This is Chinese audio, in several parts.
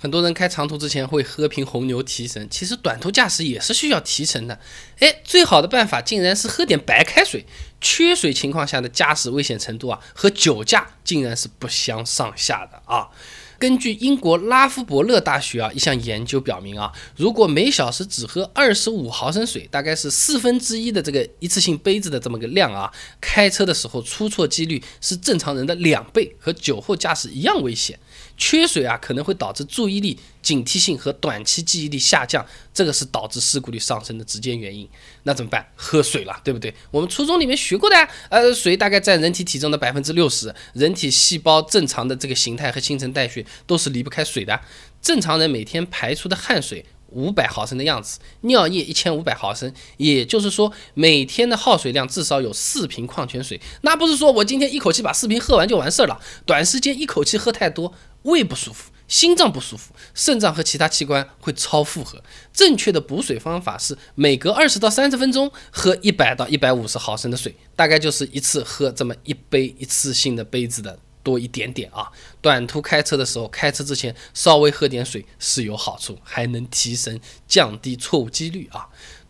很多人开长途之前会喝瓶红牛提神，其实短途驾驶也是需要提神的。哎，最好的办法竟然是喝点白开水。缺水情况下的驾驶危险程度啊，和酒驾竟然是不相上下的啊。根据英国拉夫伯勒大学啊一项研究表明啊，如果每小时只喝二十五毫升水，大概是四分之一的这个一次性杯子的这么个量啊，开车的时候出错几率是正常人的两倍，和酒后驾驶一样危险。缺水啊，可能会导致注意力、警惕性和短期记忆力下降，这个是导致事故率上升的直接原因。那怎么办？喝水了，对不对？我们初中里面学过的，呃，水大概占人体体重的百分之六十，人体细胞正常的这个形态和新陈代谢都是离不开水的。正常人每天排出的汗水。五百毫升的样子，尿液一千五百毫升，也就是说每天的耗水量至少有四瓶矿泉水。那不是说我今天一口气把四瓶喝完就完事儿了，短时间一口气喝太多，胃不舒服，心脏不舒服，肾脏和其他器官会超负荷。正确的补水方法是每隔二十到三十分钟喝一百到一百五十毫升的水，大概就是一次喝这么一杯一次性的杯子的。多一点点啊，短途开车的时候，开车之前稍微喝点水是有好处，还能提升降低错误几率啊。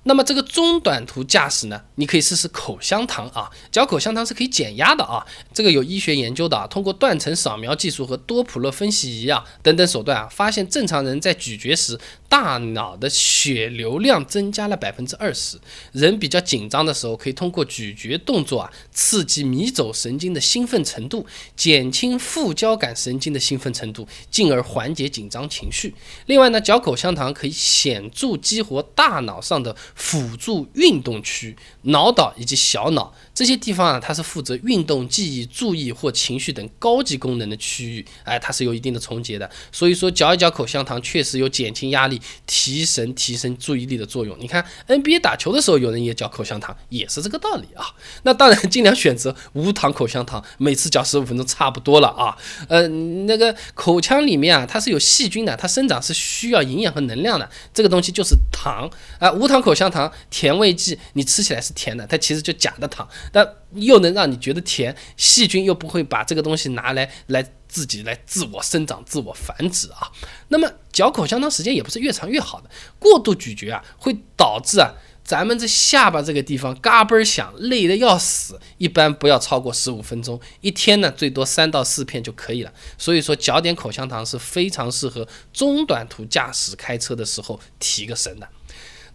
那么这个中短途驾驶呢，你可以试试口香糖啊，嚼口香糖是可以减压的啊。这个有医学研究的啊，通过断层扫描技术和多普勒分析仪啊等等手段啊，发现正常人在咀嚼时。大脑的血流量增加了百分之二十。人比较紧张的时候，可以通过咀嚼动作啊，刺激迷走神经的兴奋程度，减轻副交感神经的兴奋程度，进而缓解紧张情绪。另外呢，嚼口香糖可以显著激活大脑上的辅助运动区、脑岛以及小脑这些地方啊，它是负责运动、记忆、注意或情绪等高级功能的区域。哎，它是有一定的重叠的。所以说，嚼一嚼口香糖确实有减轻压力。提神、提升注意力的作用。你看 NBA 打球的时候，有人也嚼口香糖，也是这个道理啊。那当然，尽量选择无糖口香糖，每次嚼十五分钟差不多了啊。呃，那个口腔里面啊，它是有细菌的，它生长是需要营养和能量的。这个东西就是糖啊。无糖口香糖甜味剂，你吃起来是甜的，它其实就假的糖，但又能让你觉得甜，细菌又不会把这个东西拿来来。自己来自我生长、自我繁殖啊。那么嚼口香糖时间也不是越长越好的，过度咀嚼啊会导致啊咱们这下巴这个地方嘎嘣响，累得要死。一般不要超过十五分钟，一天呢最多三到四片就可以了。所以说嚼点口香糖是非常适合中短途驾驶开车的时候提个神的。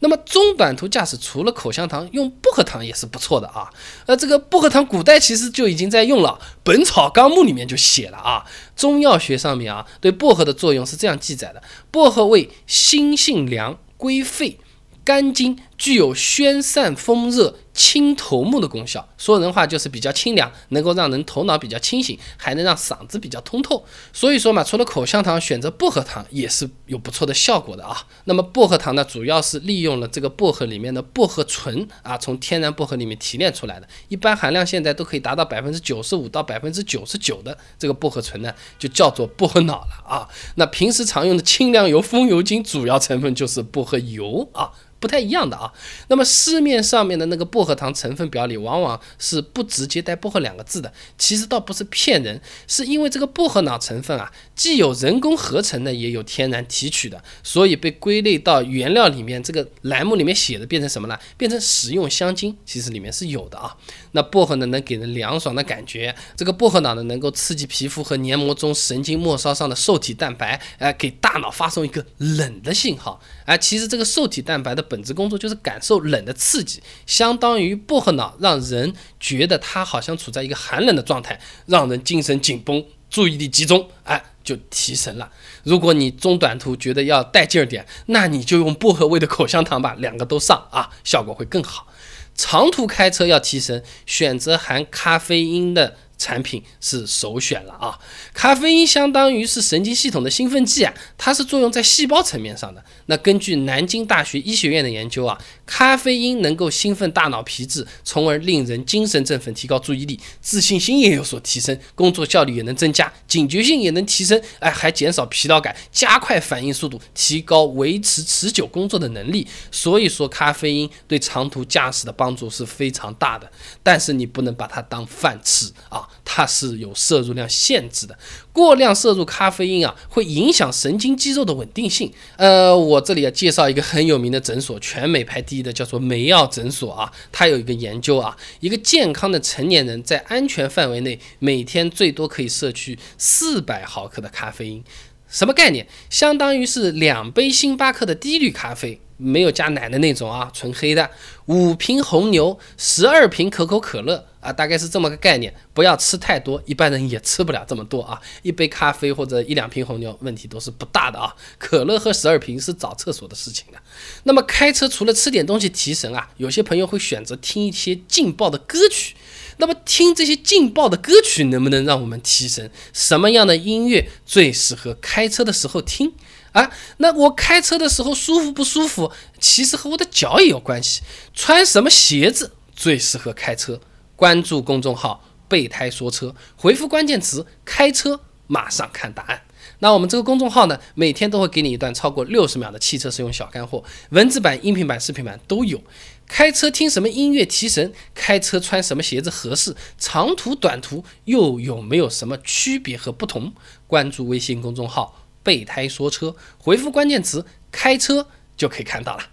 那么中短途驾驶除了口香糖，用薄荷糖也是不错的啊。呃，这个薄荷糖古代其实就已经在用了，《本草纲目》里面就写了啊。中药学上面啊，对薄荷的作用是这样记载的：薄荷味辛性凉，归肺。肝经具有宣散风热、清头目的功效。说人话就是比较清凉，能够让人头脑比较清醒，还能让嗓子比较通透。所以说嘛，除了口香糖，选择薄荷糖也是有不错的效果的啊。那么薄荷糖呢，主要是利用了这个薄荷里面的薄荷醇啊，从天然薄荷里面提炼出来的。一般含量现在都可以达到百分之九十五到百分之九十九的这个薄荷醇呢，就叫做薄荷脑了啊。那平时常用的清凉油、风油精，主要成分就是薄荷油啊。不太一样的啊，那么市面上面的那个薄薄荷糖成分表里往往是不直接带薄荷两个字的，其实倒不是骗人，是因为这个薄荷脑成分啊，既有人工合成的，也有天然提取的，所以被归类到原料里面这个栏目里面写的变成什么了？变成食用香精，其实里面是有的啊。那薄荷呢，能给人凉爽的感觉，这个薄荷脑呢，能够刺激皮肤和黏膜中神经末梢上的受体蛋白，哎，给大脑发送一个冷的信号，哎，其实这个受体蛋白的。本质工作就是感受冷的刺激，相当关于薄荷脑让人觉得它好像处在一个寒冷的状态，让人精神紧绷、注意力集中，哎，就提神了。如果你中短途觉得要带劲儿点，那你就用薄荷味的口香糖吧，两个都上啊，效果会更好。长途开车要提神，选择含咖啡因的。产品是首选了啊！咖啡因相当于是神经系统的兴奋剂啊，它是作用在细胞层面上的。那根据南京大学医学院的研究啊，咖啡因能够兴奋大脑皮质，从而令人精神振奋，提高注意力，自信心也有所提升，工作效率也能增加，警觉性也能提升，哎，还减少疲劳感，加快反应速度，提高维持持久工作的能力。所以说，咖啡因对长途驾驶的帮助是非常大的。但是你不能把它当饭吃啊！它是有摄入量限制的，过量摄入咖啡因啊，会影响神经肌肉的稳定性。呃，我这里要介绍一个很有名的诊所，全美排第一的，叫做梅奥诊所啊。它有一个研究啊，一个健康的成年人在安全范围内，每天最多可以摄取四百毫克的咖啡因。什么概念？相当于是两杯星巴克的低滤咖啡。没有加奶的那种啊，纯黑的。五瓶红牛，十二瓶可口可乐啊，大概是这么个概念。不要吃太多，一般人也吃不了这么多啊。一杯咖啡或者一两瓶红牛，问题都是不大的啊。可乐喝十二瓶是找厕所的事情了。那么开车除了吃点东西提神啊，有些朋友会选择听一些劲爆的歌曲。那么听这些劲爆的歌曲能不能让我们提神？什么样的音乐最适合开车的时候听？啊，那我开车的时候舒服不舒服，其实和我的脚也有关系。穿什么鞋子最适合开车？关注公众号“备胎说车”，回复关键词“开车”，马上看答案。那我们这个公众号呢，每天都会给你一段超过六十秒的汽车使用小干货，文字版、音频版、视频版都有。开车听什么音乐提神？开车穿什么鞋子合适？长途短途又有没有什么区别和不同？关注微信公众号。备胎说车，回复关键词“开车”就可以看到了。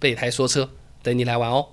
备胎说车，等你来玩哦。